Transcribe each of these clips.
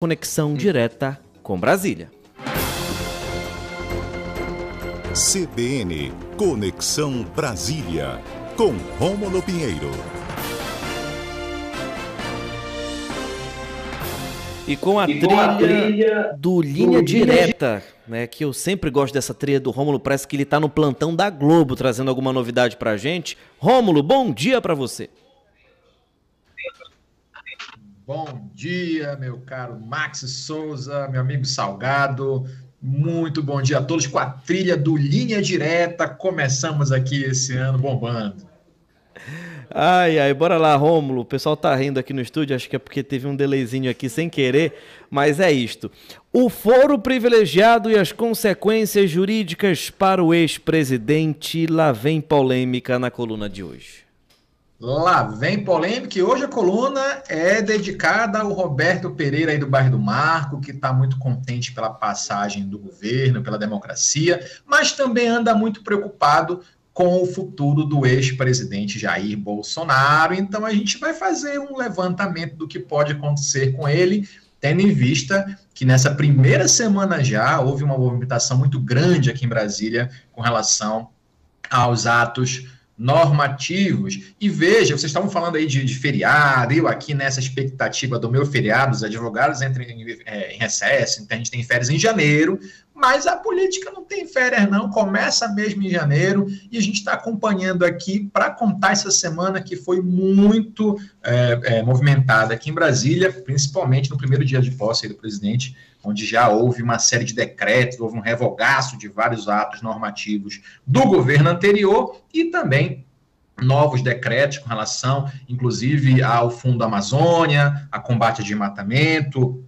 conexão direta com Brasília. CBN Conexão Brasília, com Rômulo Pinheiro. E com a, e trilha, com a trilha, do Linha do Direta, né? Que eu sempre gosto dessa trilha do Rômulo, parece que ele está no plantão da Globo trazendo alguma novidade pra gente. Rômulo, bom dia para você. Bom dia, meu caro Max Souza, meu amigo Salgado. Muito bom dia a todos com a trilha do Linha Direta. Começamos aqui esse ano bombando. Ai, ai, bora lá, Rômulo. O pessoal tá rindo aqui no estúdio, acho que é porque teve um delayzinho aqui sem querer, mas é isto. O foro privilegiado e as consequências jurídicas para o ex-presidente. Lá vem polêmica na coluna de hoje. Lá vem polêmica e hoje a coluna é dedicada ao Roberto Pereira aí do bairro do Marco, que está muito contente pela passagem do governo, pela democracia, mas também anda muito preocupado com o futuro do ex-presidente Jair Bolsonaro. Então a gente vai fazer um levantamento do que pode acontecer com ele, tendo em vista que nessa primeira semana já houve uma movimentação muito grande aqui em Brasília com relação aos atos normativos. E veja, vocês estavam falando aí de, de, feriado, eu aqui nessa expectativa do meu feriado, os advogados entram em, é, em recesso, então a gente tem férias em janeiro, mas a política não tem férias, não, começa mesmo em janeiro, e a gente está acompanhando aqui para contar essa semana que foi muito é, é, movimentada aqui em Brasília, principalmente no primeiro dia de posse do presidente, onde já houve uma série de decretos, houve um revogaço de vários atos normativos do governo anterior e também novos decretos com relação, inclusive, ao Fundo Amazônia, a combate a desmatamento,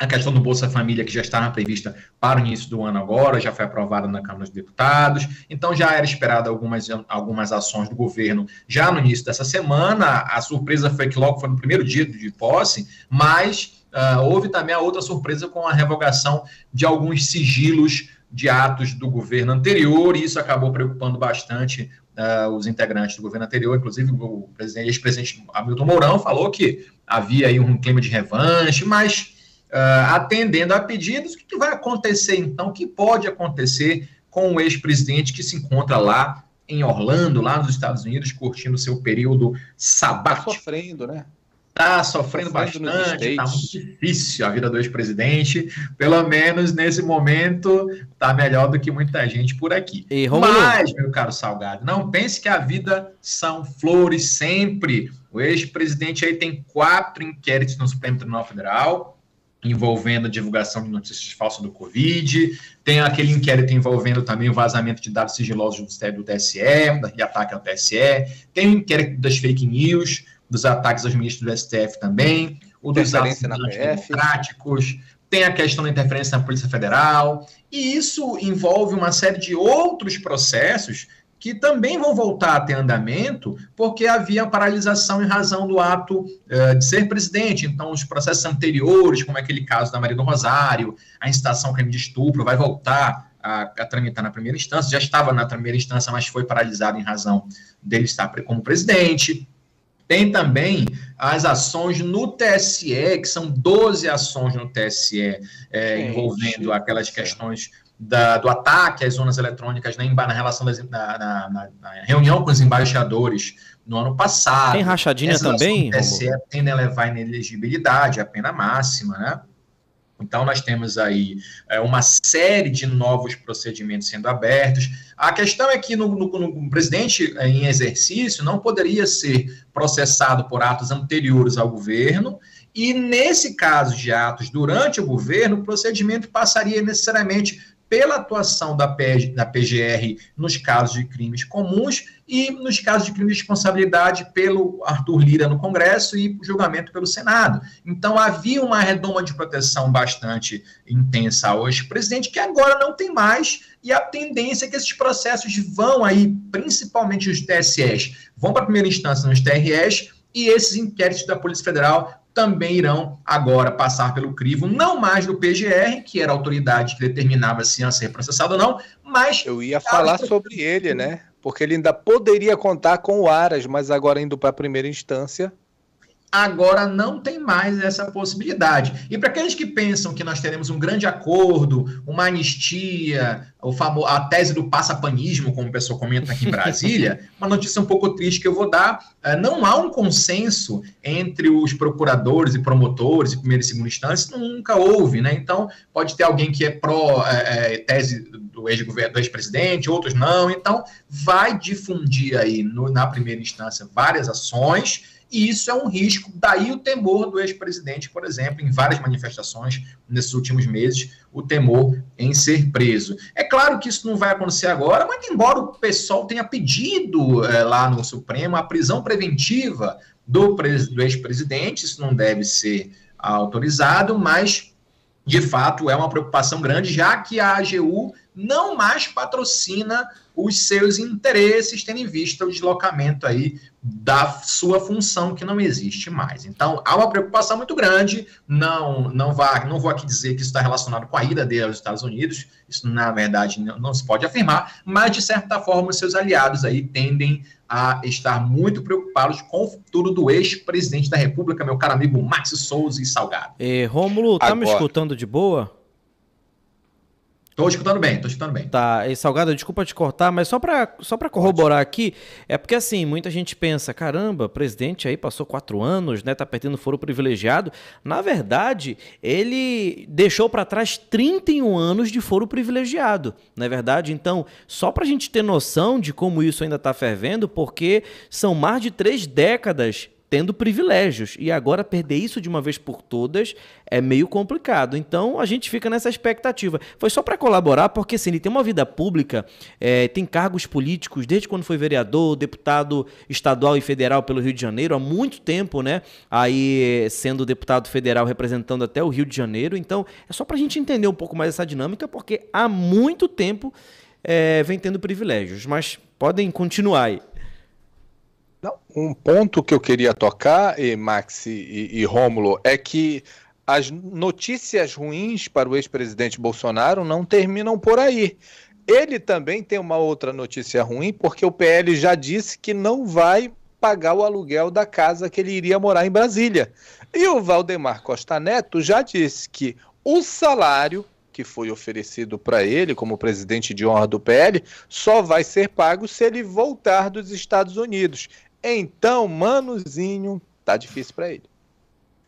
a questão do Bolsa Família, que já estava prevista para o início do ano agora, já foi aprovada na Câmara dos Deputados. Então, já era esperada algumas, algumas ações do governo já no início dessa semana. A surpresa foi que logo foi no primeiro dia de posse, mas uh, houve também a outra surpresa com a revogação de alguns sigilos de atos do governo anterior, e isso acabou preocupando bastante uh, os integrantes do governo anterior, inclusive o ex-presidente Hamilton Mourão falou que havia aí um clima de revanche, mas uh, atendendo a pedidos. O que, que vai acontecer então? O que pode acontecer com o ex-presidente que se encontra lá em Orlando, lá nos Estados Unidos, curtindo seu período sabático? Tá sofrendo, né? Está sofrendo, sofrendo bastante, está muito difícil a vida do ex-presidente. Pelo menos nesse momento, está melhor do que muita gente por aqui. E, Mas, meu caro Salgado, não pense que a vida são flores sempre. O ex-presidente aí tem quatro inquéritos no Supremo Tribunal Federal envolvendo a divulgação de notícias falsas do Covid, tem aquele inquérito envolvendo também o vazamento de dados sigilosos do TSE, e ataque ao TSE, tem o inquérito das fake news, dos ataques aos ministros do STF também, o dos atos democráticos, tem a questão da interferência na Polícia Federal, e isso envolve uma série de outros processos que também vão voltar a ter andamento, porque havia paralisação em razão do ato uh, de ser presidente. Então, os processos anteriores, como aquele caso da Maria do Rosário, a incitação ao crime de estupro, vai voltar a, a, tramitar na primeira instância. Já estava na primeira instância, mas foi paralisado em razão dele estar como presidente. Tem também as ações no TSE, que são 12 ações no TSE, é, envolvendo aquelas questões da, do ataque às zonas eletrônicas na, na relação das, na, na, na, reunião com os embaixadores no ano passado. Tem rachadinha também? TSE tendem a levar inelegibilidade, a pena máxima, né? Então, nós temos aí é, uma série de novos procedimentos sendo abertos. A questão é que no, no, no, presidente é, em exercício não poderia ser processado por atos anteriores ao governo, e nesse caso de atos durante o governo, o procedimento passaria necessariamente pela atuação da, PG, da PGR nos casos de crimes comuns e nos casos de crime de responsabilidade pelo Arthur Lira no Congresso e julgamento pelo Senado. Então havia uma redoma de proteção bastante intensa hoje, presidente, que agora não tem mais, e a tendência é que esses processos vão aí, principalmente os TSEs, vão para a primeira instância nos TREs, e esses inquéritos da Polícia Federal também irão agora passar pelo crivo, não mais do PGR, que era a autoridade que determinava se ia ser processado ou não, mas. Eu ia falar sobre ele, né? Porque ele ainda poderia contar com o Aras, mas agora indo para a primeira instância. Agora não tem mais essa possibilidade. E para aqueles que pensam que nós teremos um grande acordo, uma anistia, o famo a tese do passapanismo, como o pessoal comenta aqui em Brasília, uma notícia um pouco triste que eu vou dar, é, não há um consenso entre os procuradores e promotores, de primeira e segunda instância, nunca houve, né? Então, pode ter alguém que é pró é, é, tese do ex-presidente, outros não, então vai difundir aí no, na primeira instância várias ações, e isso é um risco. Daí o temor do ex-presidente, por exemplo, em várias manifestações nesses últimos meses, o temor em ser preso. É claro que isso não vai acontecer agora, mas embora o pessoal tenha pedido é, lá no Supremo a prisão preventiva do, do ex-presidente, isso não deve ser autorizado, mas de fato é uma preocupação grande, já que a AGU não mais patrocina os seus interesses, tendo em vista o deslocamento aí da sua função que não existe mais. Então, há uma preocupação muito grande, não não vá, não vou aqui dizer que isso está relacionado com a ida dele aos Estados Unidos, isso na verdade não, não se pode afirmar, mas de certa forma os seus aliados aí tendem a estar muito preocupados com o futuro do ex-presidente da República, meu caro amigo Max Souza e Salgado. E, Rômulo, tá Agora... me escutando de boa? Tô escutando bem, tô escutando bem. Tá, e Salgado, desculpa te cortar, mas só para só pra corroborar aqui, é porque assim, muita gente pensa, caramba, presidente aí passou quatro anos, né, tá perdendo foro privilegiado. Na verdade, ele deixou para trás 31 anos de foro privilegiado, não é verdade? Então, só pra gente ter noção de como isso ainda tá fervendo, porque são mais de três décadas tendo privilégios. E agora perder isso de uma vez por todas é meio complicado. Então a gente fica nessa expectativa. Foi só para colaborar, porque assim, ele tem uma vida pública, é, tem cargos políticos desde quando foi vereador, deputado estadual e federal pelo Rio de Janeiro, há muito tempo, né? Aí sendo deputado federal representando até o Rio de Janeiro. Então é só para a gente entender um pouco mais essa dinâmica, porque há muito tempo é, vem tendo privilégios. Mas podem continuar aí. Não, um ponto que eu queria tocar, e Max e, e Rômulo, é que as notícias ruins para o ex-presidente Bolsonaro não terminam por aí. Ele também tem uma outra notícia ruim, porque o PL já disse que não vai pagar o aluguel da casa que ele iria morar em Brasília. E o Valdemar Costa Neto já disse que o salário que foi oferecido para ele como presidente de honra do PL só vai ser pago se ele voltar dos Estados Unidos. Então, Manuzinho, tá difícil para ele.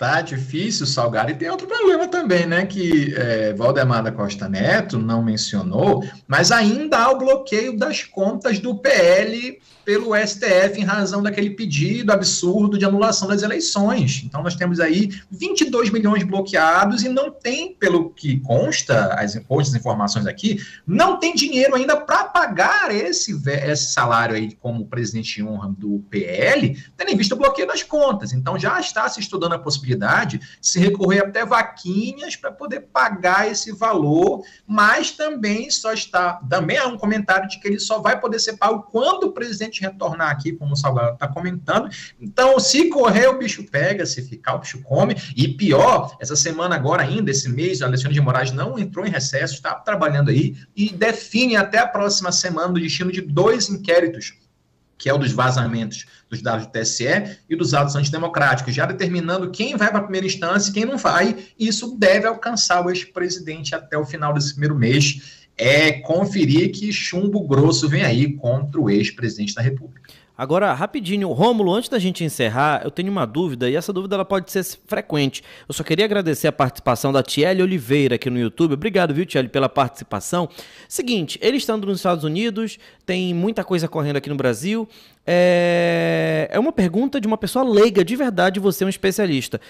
Tá difícil, Salgado. E tem outro problema também, né? Que é, Valdemar da Costa Neto não mencionou, mas ainda há o bloqueio das contas do PL pelo STF em razão daquele pedido absurdo de anulação das eleições. Então, nós temos aí 22 milhões bloqueados e não tem, pelo que consta, as, as informações aqui, não tem dinheiro ainda para pagar esse, esse salário aí como presidente de honra do PL, tendo em vista o bloqueio das contas. Então, já está se estudando a possibilidade de se recorrer até vaquinhas para poder pagar esse valor, mas também só está, também há um comentário de que ele só vai poder ser pago quando o presidente retornar aqui, como o Salgado está comentando. Então, se correr, o bicho pega, se ficar, o bicho come. E pior, essa semana agora ainda, esse mês, a Alexandre de Moraes não entrou em recesso, está trabalhando aí e define até a próxima semana o destino de dois inquéritos que é o dos vazamentos dos dados do TSE e dos atos antidemocráticos, já determinando quem vai para a primeira instância e quem não vai. E isso deve alcançar o ex-presidente até o final desse primeiro mês é conferir que chumbo grosso vem aí contra o ex-presidente da República. Agora, rapidinho, Rômulo, antes da gente encerrar, eu tenho uma dúvida, e essa dúvida ela pode ser frequente. Eu só queria agradecer a participação da Tiele Oliveira aqui no YouTube. Obrigado, viu, Tiele, pela participação. Seguinte, ele estando nos Estados Unidos, tem muita coisa correndo aqui no Brasil. É, é uma pergunta de uma pessoa leiga, de verdade, você é um especialista.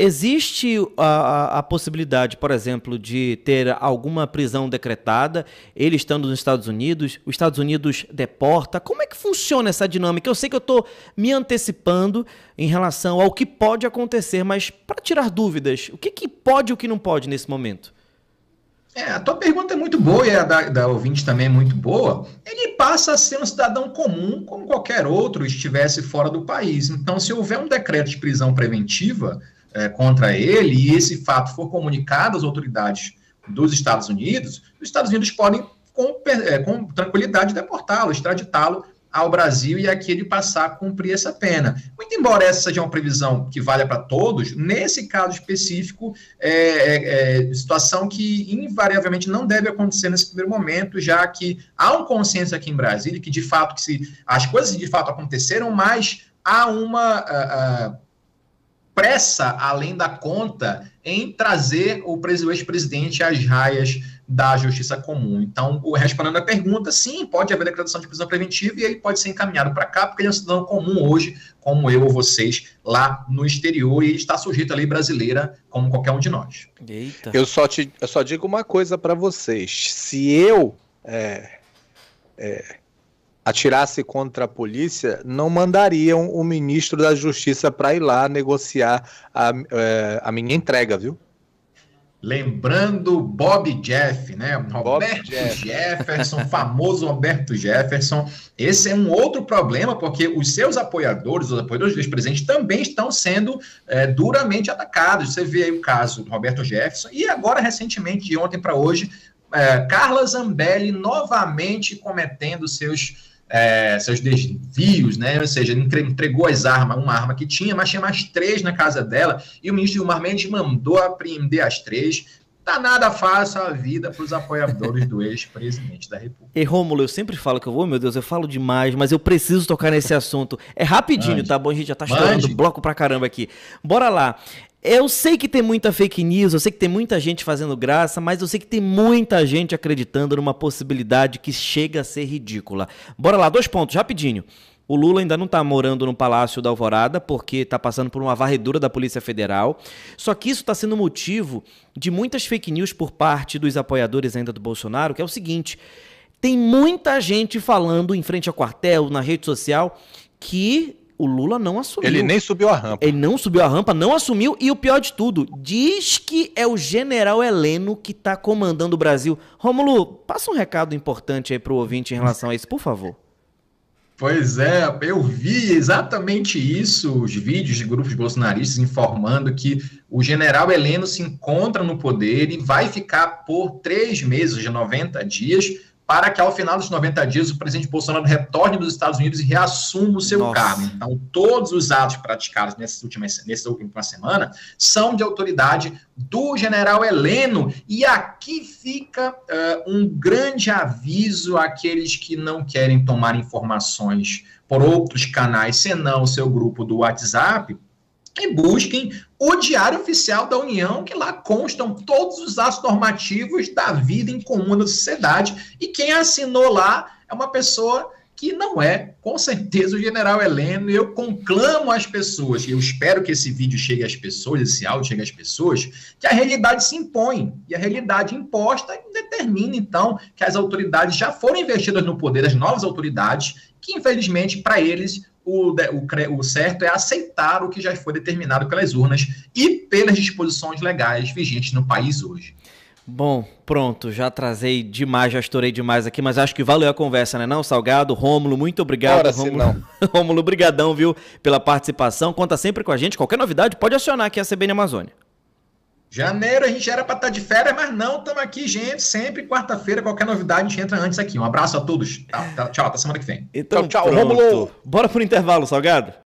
Existe a, a, possibilidade, por exemplo, de ter alguma prisão decretada, ele estando nos Estados Unidos, os Estados Unidos deporta? Como é que funciona essa dinâmica? Eu sei que eu estou me antecipando em relação ao que pode acontecer, mas para tirar dúvidas, o que, que pode e o que não pode nesse momento? É, a tua pergunta é muito boa e a da, da ouvinte também é muito boa. Ele passa a ser um cidadão comum, como qualquer outro estivesse fora do país. Então, se houver um decreto de prisão preventiva, é, contra ele e esse fato for comunicado às autoridades dos Estados Unidos, os Estados Unidos podem, com, é, com tranquilidade, deportá-lo, extraditá-lo ao Brasil e aqui ele passar a cumprir essa pena. Muito embora essa seja uma previsão que valha para todos, nesse caso específico, é, é, é, situação que invariavelmente não deve acontecer nesse primeiro momento, já que há um consenso aqui em Brasília que de fato que se as coisas de fato aconteceram, mas há uma uh, uh, pressa além da conta em trazer o ex-presidente às raias da justiça comum. Então, respondendo à pergunta, sim, pode haver declaração de prisão preventiva e ele pode ser encaminhado para cá, porque ele é um cidadão comum hoje, como eu ou vocês, lá no exterior, e está sujeito à lei brasileira, como qualquer um de nós. Eita. Eu só, te, eu só digo uma coisa para vocês. Se eu é, é, atirasse contra a polícia, não mandariam o ministro da Justiça para ir lá negociar a, é, a minha entrega, viu? Lembrando Bob Jeff, né? Roberto Jeff. Jefferson, famoso Roberto Jefferson. Esse é um outro problema, porque os seus apoiadores, os apoiadores do ex-presidente, também estão sendo é, duramente atacados. Você vê aí o caso do Roberto Jefferson, e agora, recentemente, de ontem para hoje, é, Carla Zambelli novamente cometendo seus é, seus desvios, né? Ou seja, entregou as armas, uma arma que tinha, mas tinha mais três na casa dela, e o ministro Gilmar Mendes mandou apreender as três. Tá nada fácil a vida para os apoiadores do ex-presidente da República. E Rômulo, eu sempre falo que eu vou, meu Deus, eu falo demais, mas eu preciso tocar nesse assunto. É rapidinho, Mande. tá bom? A gente já tá chorando bloco pra caramba aqui. Bora lá. Eu sei que tem muita fake news, eu sei que tem muita gente fazendo graça, mas eu sei que tem muita gente acreditando numa possibilidade que chega a ser ridícula. Bora lá, dois pontos, rapidinho. O Lula ainda não está morando no Palácio da Alvorada, porque está passando por uma varredura da Polícia Federal. Só que isso está sendo motivo de muitas fake news por parte dos apoiadores ainda do Bolsonaro, que é o seguinte: tem muita gente falando em frente ao quartel, na rede social, que o Lula não assumiu. Ele nem subiu a rampa. Ele não subiu a rampa, não assumiu. E o pior de tudo, diz que é o general Heleno que está comandando o Brasil. Romulo, passa um recado importante aí para o ouvinte em relação a isso, por favor. Pois é, eu vi exatamente isso, os vídeos de grupos bolsonaristas informando que o general Heleno se encontra no poder e vai ficar por três meses, de 90 dias, para que ao final dos 90 dias o presidente Bolsonaro retorne dos Estados Unidos e reassuma o seu Nossa. cargo. Então, todos os atos praticados nessa última, nessa última semana são de autoridade do general Heleno. E aqui fica uh, um grande aviso àqueles que não querem tomar informações por outros canais, senão o seu grupo do WhatsApp, e busquem o Diário Oficial da União, que lá constam todos os atos normativos da vida em comum da sociedade. E quem assinou lá é uma pessoa que não é, com certeza, o general Heleno. Eu conclamo às pessoas, e eu espero que esse vídeo chegue às pessoas, esse áudio chegue às pessoas, que a realidade se impõe. E a realidade imposta determina, então, que as autoridades já foram investidas no poder, as novas autoridades, que, infelizmente, para eles, o, o, o, certo é aceitar o que já foi determinado pelas urnas e pelas disposições legais vigentes no país hoje. Bom, pronto, já trazei demais, já estourei demais aqui, mas acho que valeu a conversa, né não, Salgado? Rômulo, muito obrigado. Ora, Rômulo, não. Rômulo, brigadão, viu, pela participação. Conta sempre com a gente, qualquer novidade pode acionar aqui a CBN Amazônia. Janeiro a gente era para estar tá de férias, mas não, estamos aqui, gente. Sempre quarta-feira, qualquer novidade, a gente entra antes aqui. Um abraço a todos. Tchau, tchau até semana que vem. Então, tchau, tchau Romulo. Bora pro intervalo, Salgado.